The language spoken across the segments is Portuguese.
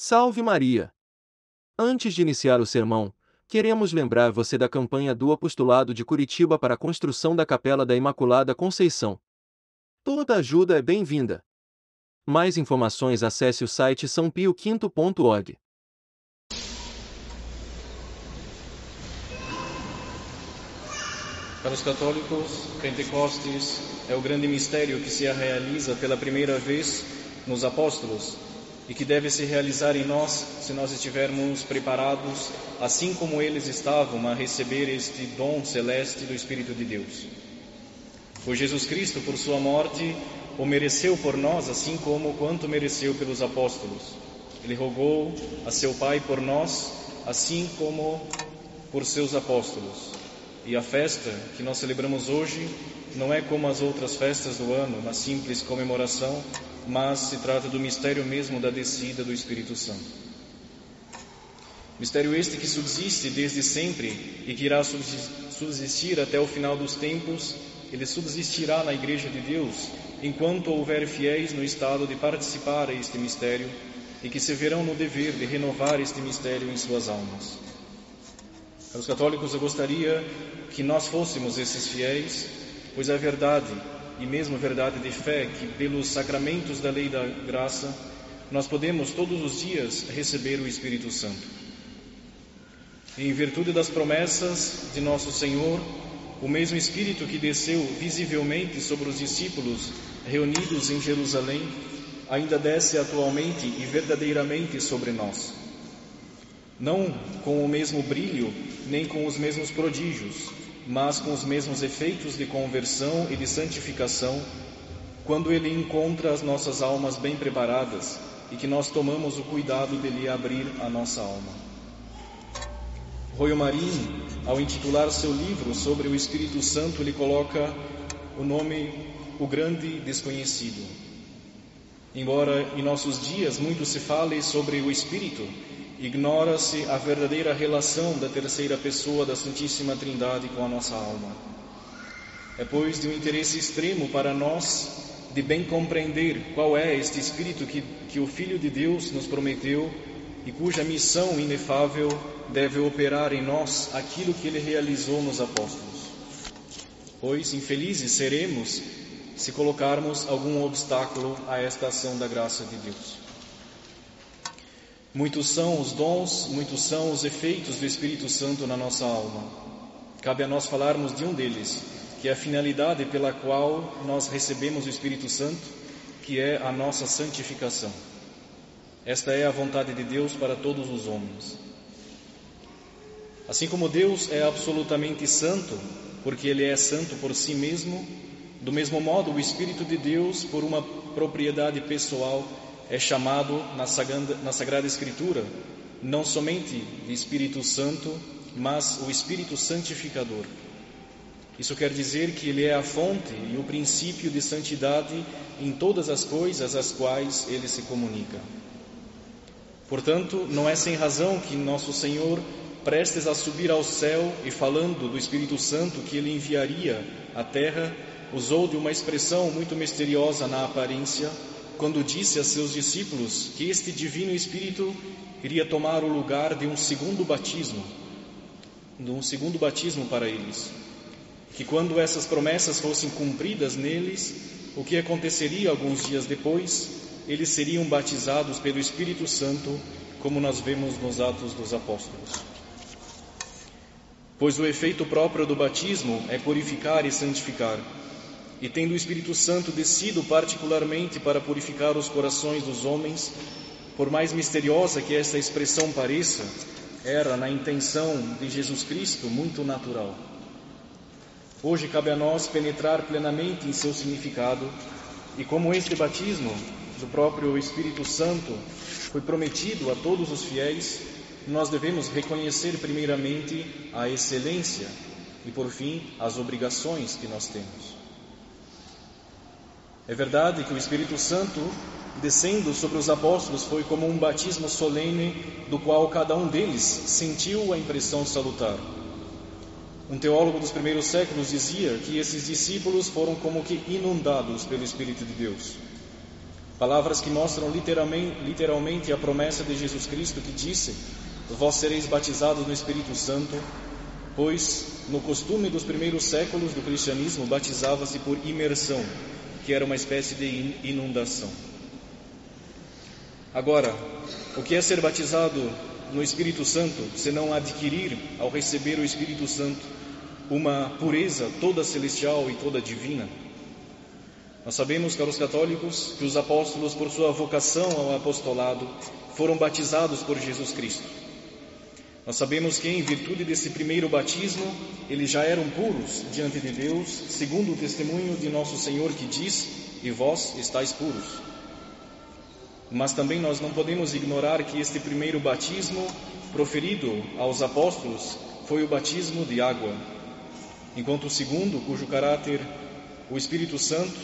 Salve Maria! Antes de iniciar o sermão, queremos lembrar você da campanha do Apostolado de Curitiba para a construção da Capela da Imaculada Conceição. Toda ajuda é bem-vinda. Mais informações acesse o site sãopioquinto.org. Para os católicos, Pentecostes é o grande mistério que se realiza pela primeira vez nos apóstolos e que deve se realizar em nós se nós estivermos preparados, assim como eles estavam, a receber este dom celeste do Espírito de Deus. Pois Jesus Cristo, por sua morte, o mereceu por nós, assim como quanto mereceu pelos apóstolos. Ele rogou a seu Pai por nós, assim como por seus apóstolos. E a festa que nós celebramos hoje não é como as outras festas do ano, uma simples comemoração, mas se trata do mistério mesmo da descida do Espírito Santo. Mistério este que subsiste desde sempre e que irá subsistir até o final dos tempos, ele subsistirá na Igreja de Deus enquanto houver fiéis no estado de participar a este mistério e que se verão no dever de renovar este mistério em suas almas. Para os católicos, eu gostaria que nós fôssemos esses fiéis, pois é verdade e mesmo verdade de fé que, pelos sacramentos da lei da graça, nós podemos todos os dias receber o Espírito Santo. Em virtude das promessas de nosso Senhor, o mesmo Espírito que desceu visivelmente sobre os discípulos reunidos em Jerusalém, ainda desce atualmente e verdadeiramente sobre nós. Não com o mesmo brilho, nem com os mesmos prodígios, mas com os mesmos efeitos de conversão e de santificação, quando Ele encontra as nossas almas bem preparadas e que nós tomamos o cuidado de lhe abrir a nossa alma. Royo Marim, ao intitular seu livro sobre o Espírito Santo, lhe coloca o nome O Grande Desconhecido. Embora em nossos dias muito se fale sobre o Espírito, ignora-se a verdadeira relação da terceira pessoa da Santíssima Trindade com a nossa alma. É, pois, de um interesse extremo para nós de bem compreender qual é este Espírito que, que o Filho de Deus nos prometeu e cuja missão inefável deve operar em nós aquilo que ele realizou nos apóstolos. Pois infelizes seremos se colocarmos algum obstáculo a esta ação da graça de Deus. Muitos são os dons, muitos são os efeitos do Espírito Santo na nossa alma. Cabe a nós falarmos de um deles, que é a finalidade pela qual nós recebemos o Espírito Santo, que é a nossa santificação. Esta é a vontade de Deus para todos os homens. Assim como Deus é absolutamente santo, porque Ele é santo por si mesmo, do mesmo modo o Espírito de Deus, por uma propriedade pessoal, é chamado na Sagrada, na Sagrada Escritura não somente de Espírito Santo, mas o Espírito Santificador. Isso quer dizer que ele é a fonte e o princípio de santidade em todas as coisas às quais ele se comunica. Portanto, não é sem razão que nosso Senhor, prestes a subir ao céu e falando do Espírito Santo que ele enviaria à terra, usou de uma expressão muito misteriosa na aparência, quando disse a seus discípulos que este Divino Espírito iria tomar o lugar de um segundo batismo, de um segundo batismo para eles. Que quando essas promessas fossem cumpridas neles, o que aconteceria alguns dias depois, eles seriam batizados pelo Espírito Santo, como nós vemos nos Atos dos Apóstolos. Pois o efeito próprio do batismo é purificar e santificar e tendo o Espírito Santo descido particularmente para purificar os corações dos homens, por mais misteriosa que esta expressão pareça, era, na intenção de Jesus Cristo, muito natural. Hoje cabe a nós penetrar plenamente em seu significado, e como este batismo do próprio Espírito Santo foi prometido a todos os fiéis, nós devemos reconhecer primeiramente a excelência e, por fim, as obrigações que nós temos. É verdade que o Espírito Santo, descendo sobre os apóstolos, foi como um batismo solene, do qual cada um deles sentiu a impressão salutar. Um teólogo dos primeiros séculos dizia que esses discípulos foram como que inundados pelo Espírito de Deus. Palavras que mostram literalmente, a promessa de Jesus Cristo que disse: Vós sereis batizados no Espírito Santo, pois no costume dos primeiros séculos do cristianismo batizava-se por imersão, que era uma espécie de inundação. Agora, o que é ser batizado no Espírito Santo, senão adquirir, ao receber o Espírito Santo, uma pureza toda celestial e toda divina? Nós sabemos, caros católicos, que os apóstolos, por sua vocação ao apostolado, foram batizados por Jesus Cristo. Nós sabemos que, em virtude desse primeiro batismo, eles já eram puros diante de Deus, segundo o testemunho de nosso Senhor que diz: E vós estáis puros. Mas também nós não podemos ignorar que este primeiro batismo, proferido aos apóstolos, foi o batismo de água, enquanto o segundo, cujo caráter o Espírito Santo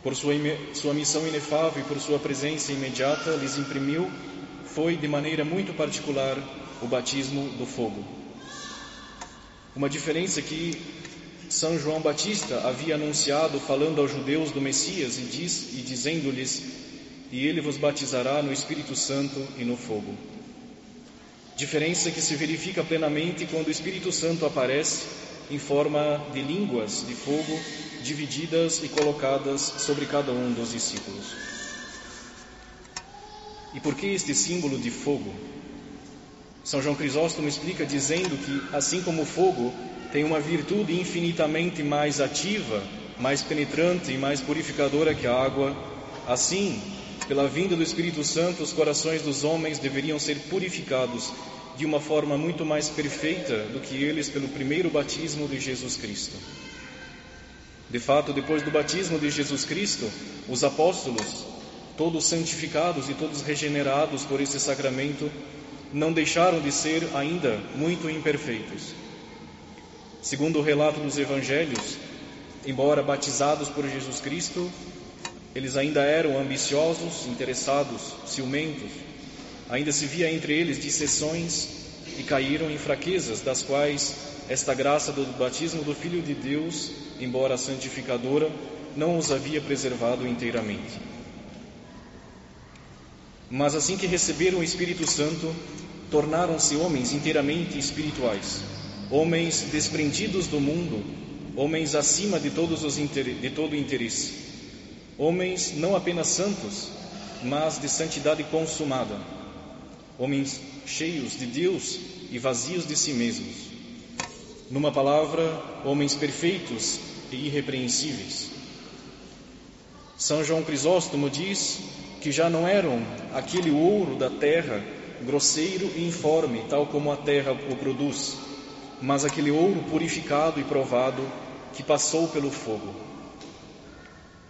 por sua, sua missão inefável e por sua presença imediata, lhes imprimiu, foi de maneira muito particular o batismo do fogo. Uma diferença que São João Batista havia anunciado falando aos judeus do Messias e, diz, e dizendo-lhes: E ele vos batizará no Espírito Santo e no fogo. Diferença que se verifica plenamente quando o Espírito Santo aparece em forma de línguas de fogo divididas e colocadas sobre cada um dos discípulos. E por que este símbolo de fogo? São João Crisóstomo explica dizendo que, assim como o fogo tem uma virtude infinitamente mais ativa, mais penetrante e mais purificadora que a água, assim, pela vinda do Espírito Santo, os corações dos homens deveriam ser purificados de uma forma muito mais perfeita do que eles pelo primeiro batismo de Jesus Cristo. De fato, depois do batismo de Jesus Cristo, os apóstolos, todos santificados e todos regenerados por esse sacramento, não deixaram de ser ainda muito imperfeitos. Segundo o relato dos evangelhos, embora batizados por Jesus Cristo, eles ainda eram ambiciosos, interessados, ciumentos, Ainda se via entre eles dissessões e caíram em fraquezas, das quais esta graça do batismo do Filho de Deus, embora santificadora, não os havia preservado inteiramente. Mas assim que receberam o Espírito Santo, tornaram-se homens inteiramente espirituais, homens desprendidos do mundo, homens acima de todos os de todo interesse, homens não apenas santos, mas de santidade consumada homens cheios de Deus e vazios de si mesmos. Numa palavra, homens perfeitos e irrepreensíveis. São João Crisóstomo diz que já não eram aquele ouro da terra, grosseiro e informe, tal como a terra o produz, mas aquele ouro purificado e provado que passou pelo fogo.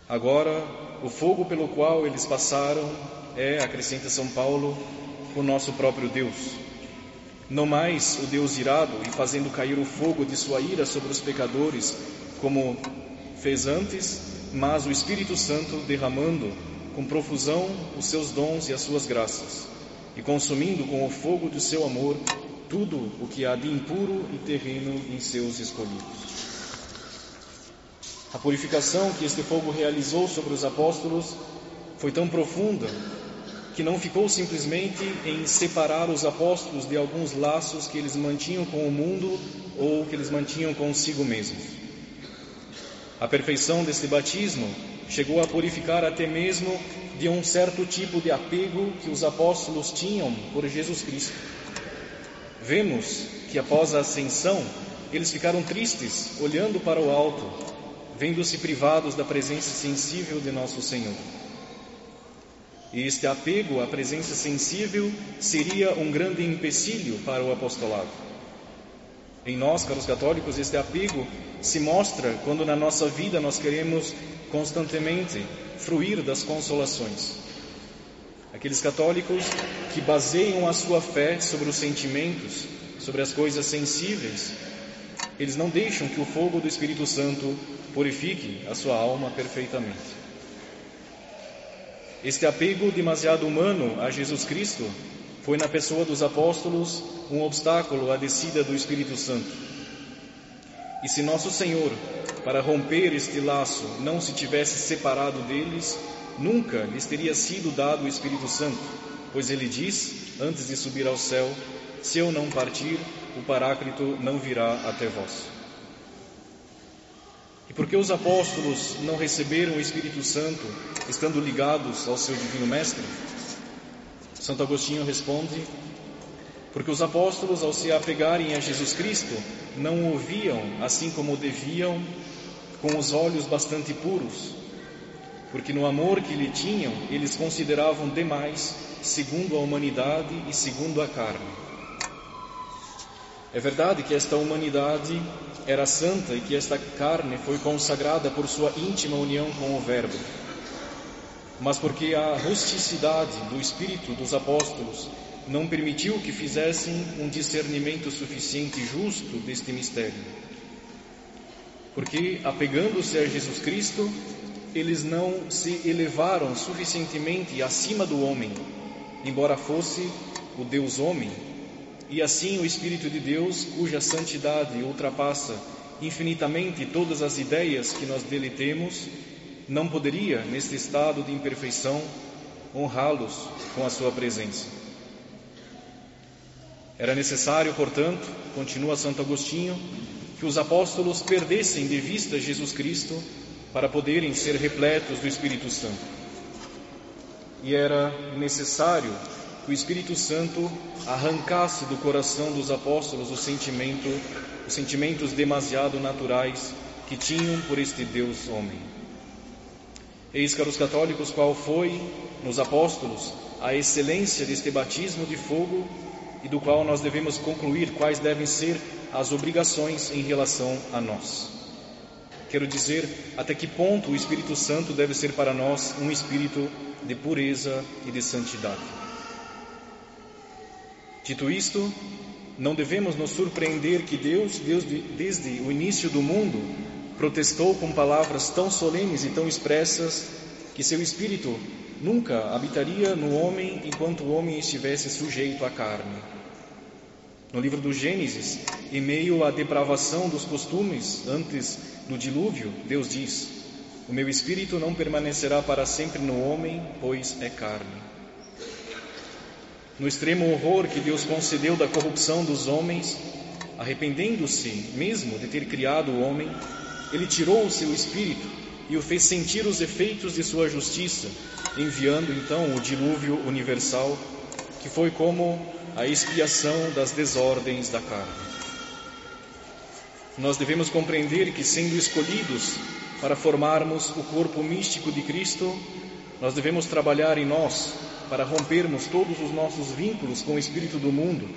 Agora, o fogo pelo qual eles passaram é, acrescenta São Paulo, o nosso próprio Deus. Não mais o Deus irado e fazendo cair o fogo de sua ira sobre os pecadores, como fez antes, mas o Espírito Santo derramando com profusão os seus dons e as suas graças, e consumindo com o fogo do seu amor tudo o que há de impuro e terreno em seus escolhidos. A purificação que este fogo realizou sobre os apóstolos foi tão profunda que não ficou simplesmente em separar os apóstolos de alguns laços que eles mantinham com o mundo ou que eles mantinham consigo mesmos. A perfeição deste batismo chegou a purificar até mesmo de um certo tipo de apego que os apóstolos tinham por Jesus Cristo. Vemos que após a ascensão, eles ficaram tristes, olhando para o alto, vendo-se privados da presença sensível de nosso Senhor. E este apego à presença sensível seria um grande empecilho para o apostolado. Em nós, caros católicos, este apego se mostra quando na nossa vida nós queremos constantemente fruir das consolações. Aqueles católicos que baseiam a sua fé sobre os sentimentos, sobre as coisas sensíveis, eles não deixam que o fogo do Espírito Santo purifique a sua alma perfeitamente. Este apego demasiado humano a Jesus Cristo foi na pessoa dos apóstolos um obstáculo à descida do Espírito Santo. E se nosso Senhor, para romper este laço, não se tivesse separado deles, nunca lhes teria sido dado o Espírito Santo, pois ele diz, antes de subir ao céu: Se eu não partir, o Paráclito não virá até vós. E porque os apóstolos não receberam o Espírito Santo, estando ligados ao seu divino Mestre? Santo Agostinho responde: porque os apóstolos, ao se apegarem a Jesus Cristo, não o ouviam assim como deviam, com os olhos bastante puros, porque no amor que lhe tinham, eles consideravam demais, segundo a humanidade e segundo a carne. É verdade que esta humanidade era santa e que esta carne foi consagrada por sua íntima união com o Verbo. Mas porque a rusticidade do espírito dos apóstolos não permitiu que fizessem um discernimento suficiente e justo deste mistério. Porque, apegando-se a Jesus Cristo, eles não se elevaram suficientemente acima do homem, embora fosse o Deus homem, e assim o Espírito de Deus, cuja santidade ultrapassa infinitamente todas as ideias que nós dele temos, não poderia, neste estado de imperfeição, honrá-los com a sua presença. Era necessário, portanto, continua Santo Agostinho, que os apóstolos perdessem de vista Jesus Cristo para poderem ser repletos do Espírito Santo. E era necessário que o Espírito Santo arrancasse do coração dos apóstolos o sentimento, os sentimentos demasiado naturais que tinham por este Deus homem. Eis, caros católicos, qual foi nos apóstolos a excelência deste batismo de fogo e do qual nós devemos concluir quais devem ser as obrigações em relação a nós. Quero dizer até que ponto o Espírito Santo deve ser para nós um espírito de pureza e de santidade. Dito isto, não devemos nos surpreender que Deus, Deus desde o início do mundo, protestou com palavras tão solenes e tão expressas que seu espírito nunca habitaria no homem enquanto o homem estivesse sujeito à carne. No livro do Gênesis, em meio à depravação dos costumes antes do dilúvio, Deus diz: O meu espírito não permanecerá para sempre no homem, pois é carne. No extremo horror que Deus concedeu da corrupção dos homens, arrependendo-se mesmo de ter criado o homem, ele tirou o seu espírito e o fez sentir os efeitos de sua justiça, enviando então o dilúvio universal, que foi como a expiação das desordens da carne. Nós devemos compreender que, sendo escolhidos para formarmos o corpo místico de Cristo, nós devemos trabalhar em nós para rompermos todos os nossos vínculos com o espírito do mundo,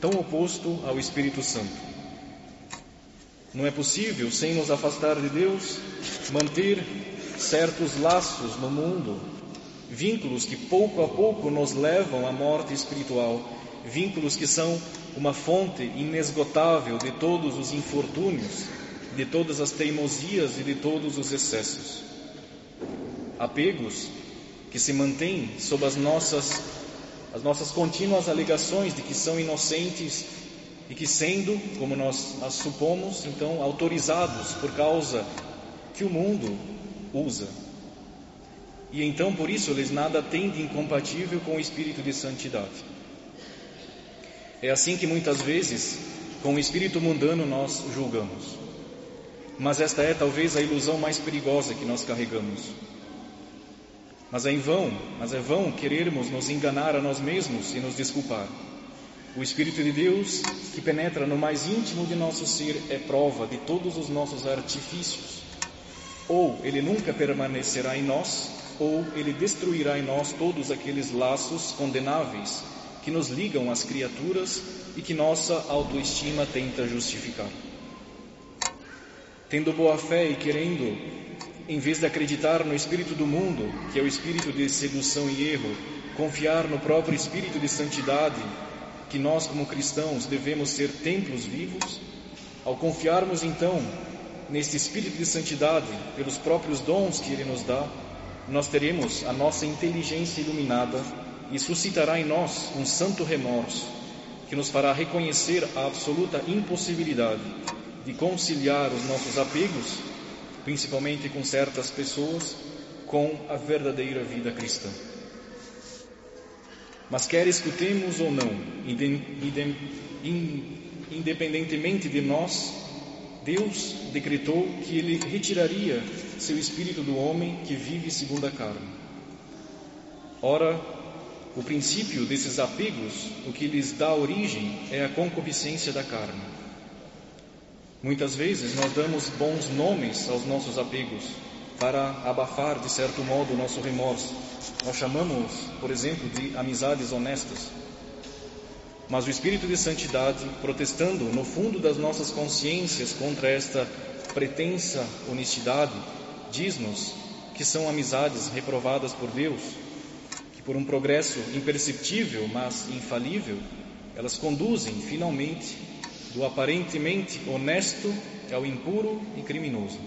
tão oposto ao Espírito Santo. Não é possível, sem nos afastar de Deus, manter certos laços no mundo, vínculos que pouco a pouco nos levam à morte espiritual, vínculos que são uma fonte inesgotável de todos os infortúnios, de todas as teimosias e de todos os excessos. Apegos que se mantêm sob as nossas as nossas contínuas alegações de que são inocentes e que, sendo, como nós supomos, então autorizados por causa que o mundo usa. E então, por isso, eles nada têm de incompatível com o espírito de santidade. É assim que muitas vezes, com o espírito mundano, nós julgamos. Mas esta é talvez a ilusão mais perigosa que nós carregamos. Mas é em vão, mas é vão querermos nos enganar a nós mesmos e nos desculpar. O Espírito de Deus, que penetra no mais íntimo de nosso ser, é prova de todos os nossos artifícios. Ou ele nunca permanecerá em nós, ou ele destruirá em nós todos aqueles laços condenáveis que nos ligam às criaturas e que nossa autoestima tenta justificar. Tendo boa fé e querendo, em vez de acreditar no espírito do mundo, que é o espírito de sedução e erro, confiar no próprio espírito de santidade que nós, como cristãos, devemos ser templos vivos, ao confiarmos então neste espírito de santidade, pelos próprios dons que ele nos dá, nós teremos a nossa inteligência iluminada e suscitará em nós um santo remorso que nos fará reconhecer a absoluta impossibilidade de conciliar os nossos apegos, principalmente com certas pessoas, com a verdadeira vida cristã. Mas quer escutemos ou não, independentemente de nós, Deus decretou que Ele retiraria seu espírito do homem que vive segundo a carne. Ora, o princípio desses apegos, o que lhes dá origem, é a concupiscência da carne. Muitas vezes nós damos bons nomes aos nossos apegos para abafar, de certo modo, o nosso remorso. Nós chamamos, por exemplo, de amizades honestas. Mas o Espírito de Santidade, protestando no fundo das nossas consciências contra esta pretensa honestidade, diz-nos que são amizades reprovadas por Deus que por um progresso imperceptível, mas infalível, elas conduzem finalmente do aparentemente honesto ao impuro e criminoso.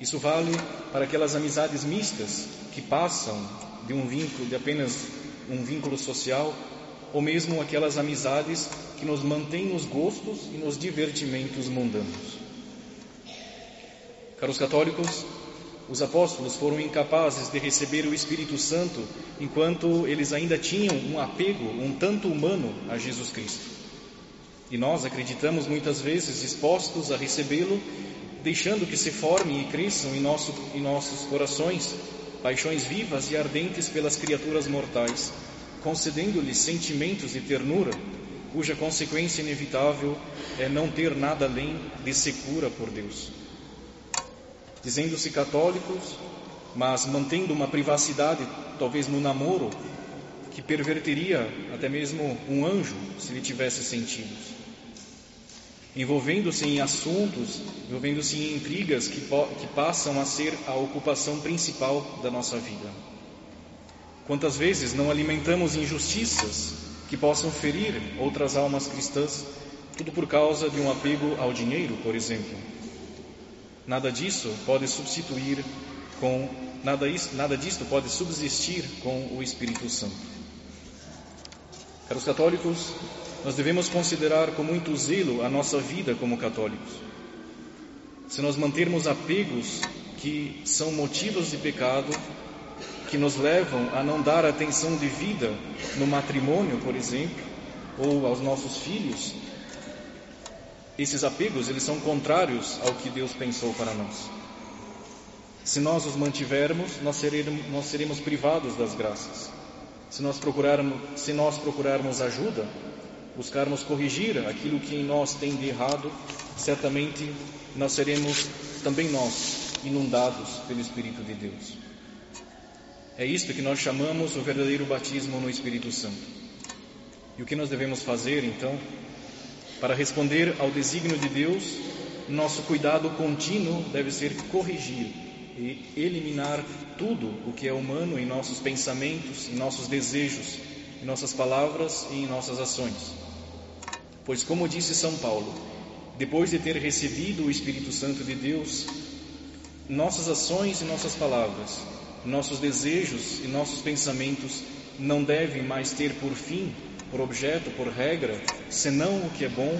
Isso vale para aquelas amizades mistas que passam de um vínculo, de apenas um vínculo social, ou mesmo aquelas amizades que nos mantêm nos gostos e nos divertimentos mundanos. Caros católicos, os apóstolos foram incapazes de receber o Espírito Santo enquanto eles ainda tinham um apego um tanto humano a Jesus Cristo. E nós acreditamos muitas vezes dispostos a recebê-lo, deixando que se formem e cresçam em, nosso, em nossos corações paixões vivas e ardentes pelas criaturas mortais, concedendo-lhes sentimentos de ternura, cuja consequência inevitável é não ter nada além de secura por Deus dizendo-se católicos, mas mantendo uma privacidade, talvez no namoro, que perverteria até mesmo um anjo se ele tivesse sentidos. Envolvendo-se em assuntos, envolvendo-se em intrigas que, que passam a ser a ocupação principal da nossa vida. Quantas vezes não alimentamos injustiças que possam ferir outras almas cristãs, tudo por causa de um apego ao dinheiro, por exemplo? Nada disso pode substituir com nada, nada disto pode subsistir com o Espírito Santo. Caros católicos, nós devemos considerar com muito zelo a nossa vida como católicos. Se nós mantermos apegos que são motivos de pecado, que nos levam a não dar atenção devida no matrimônio, por exemplo, ou aos nossos filhos, esses apegos, eles são contrários ao que Deus pensou para nós. Se nós os mantivermos, nós seremos, nós seremos privados das graças. Se nós, procurarmos, se nós procurarmos ajuda, buscarmos corrigir aquilo que em nós tem de errado, certamente nós seremos também nós inundados pelo Espírito de Deus. É isto que nós chamamos o verdadeiro batismo no Espírito Santo. E o que nós devemos fazer então? Para responder ao desígnio de Deus, nosso cuidado contínuo deve ser corrigir e eliminar tudo o que é humano em nossos pensamentos, em nossos desejos, em nossas palavras e em nossas ações. Pois, como disse São Paulo, depois de ter recebido o Espírito Santo de Deus, nossas ações e nossas palavras, nossos desejos e nossos pensamentos não devem mais ter por fim por objeto, por regra, senão o que é bom,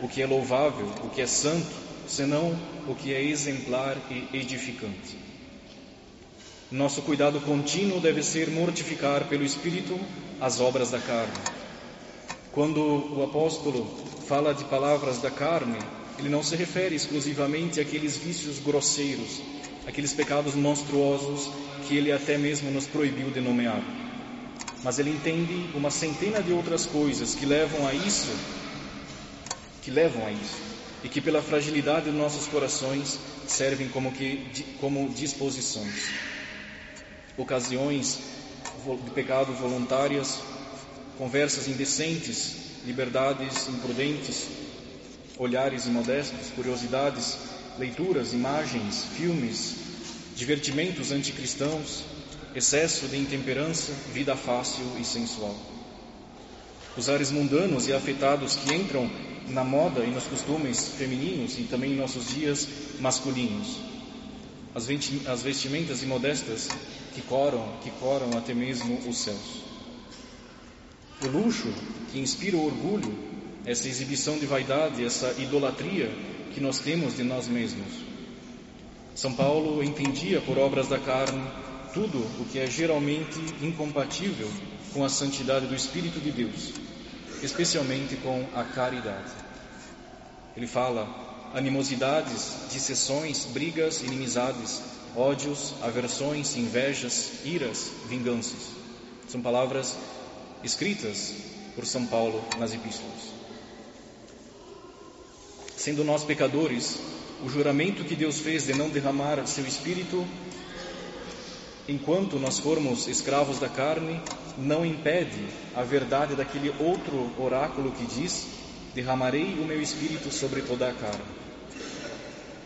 o que é louvável, o que é santo, senão o que é exemplar e edificante. Nosso cuidado contínuo deve ser mortificar pelo Espírito as obras da carne. Quando o apóstolo fala de palavras da carne, ele não se refere exclusivamente àqueles vícios grosseiros, aqueles pecados monstruosos que ele até mesmo nos proibiu de nomear. Mas ele entende uma centena de outras coisas que levam a isso, que levam a isso, e que pela fragilidade dos nossos corações servem como que como disposições, ocasiões de pecado voluntárias, conversas indecentes, liberdades imprudentes, olhares imodestos, curiosidades, leituras, imagens, filmes, divertimentos anticristãos, excesso de intemperança, vida fácil e sensual. Os ares mundanos e afetados que entram na moda e nos costumes femininos e também em nossos dias masculinos. As vestimentas imodestas que coram, que coram até mesmo os céus. O luxo que inspira o orgulho, essa exibição de vaidade, essa idolatria que nós temos de nós mesmos. São Paulo entendia por obras da carne tudo o que é geralmente incompatível com a santidade do Espírito de Deus, especialmente com a caridade. Ele fala animosidades, dissessões, brigas, inimizades, ódios, aversões, invejas, iras, vinganças. São palavras escritas por São Paulo nas epístolas. Sendo nós pecadores, o juramento que Deus fez de não derramar seu espírito enquanto nós formos escravos da carne, não impede a verdade daquele outro oráculo que diz: derramarei o meu espírito sobre toda a carne.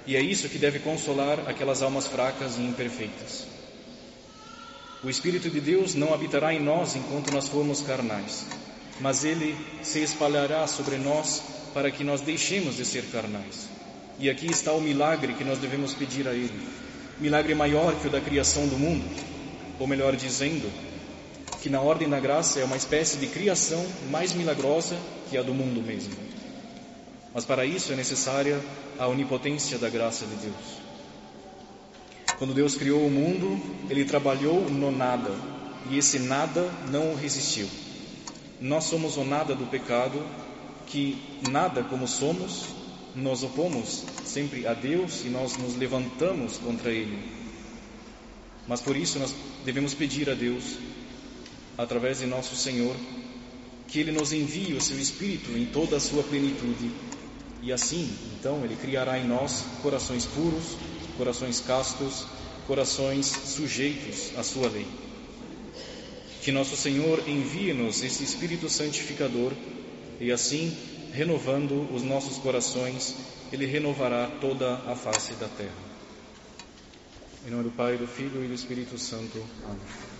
E é isso que deve consolar aquelas almas fracas e imperfeitas. O Espírito de Deus não habitará em nós enquanto nós formos carnais, mas ele se espalhará sobre nós para que nós deixemos de ser carnais. E aqui está o milagre que nós devemos pedir a Ele. Milagre maior que o da criação do mundo, ou melhor dizendo, que na ordem da graça é uma espécie de criação mais milagrosa que a do mundo mesmo. Mas para isso é necessária a onipotência da graça de Deus. Quando Deus criou o mundo, Ele trabalhou no nada, e esse nada não o resistiu. Nós somos o nada do pecado, que nada como somos, nos opomos sempre a Deus e nós nos levantamos contra Ele. Mas por isso nós devemos pedir a Deus, através de nosso Senhor, que Ele nos envie o Seu Espírito em toda a sua plenitude. E assim, então, Ele criará em nós corações puros, corações castos, corações sujeitos à Sua lei. Que nosso Senhor envie-nos esse Espírito santificador e assim renovando os nossos corações, Ele renovará toda a face da terra. Em nome do Pai, do Filho e do Espírito Santo. Amém.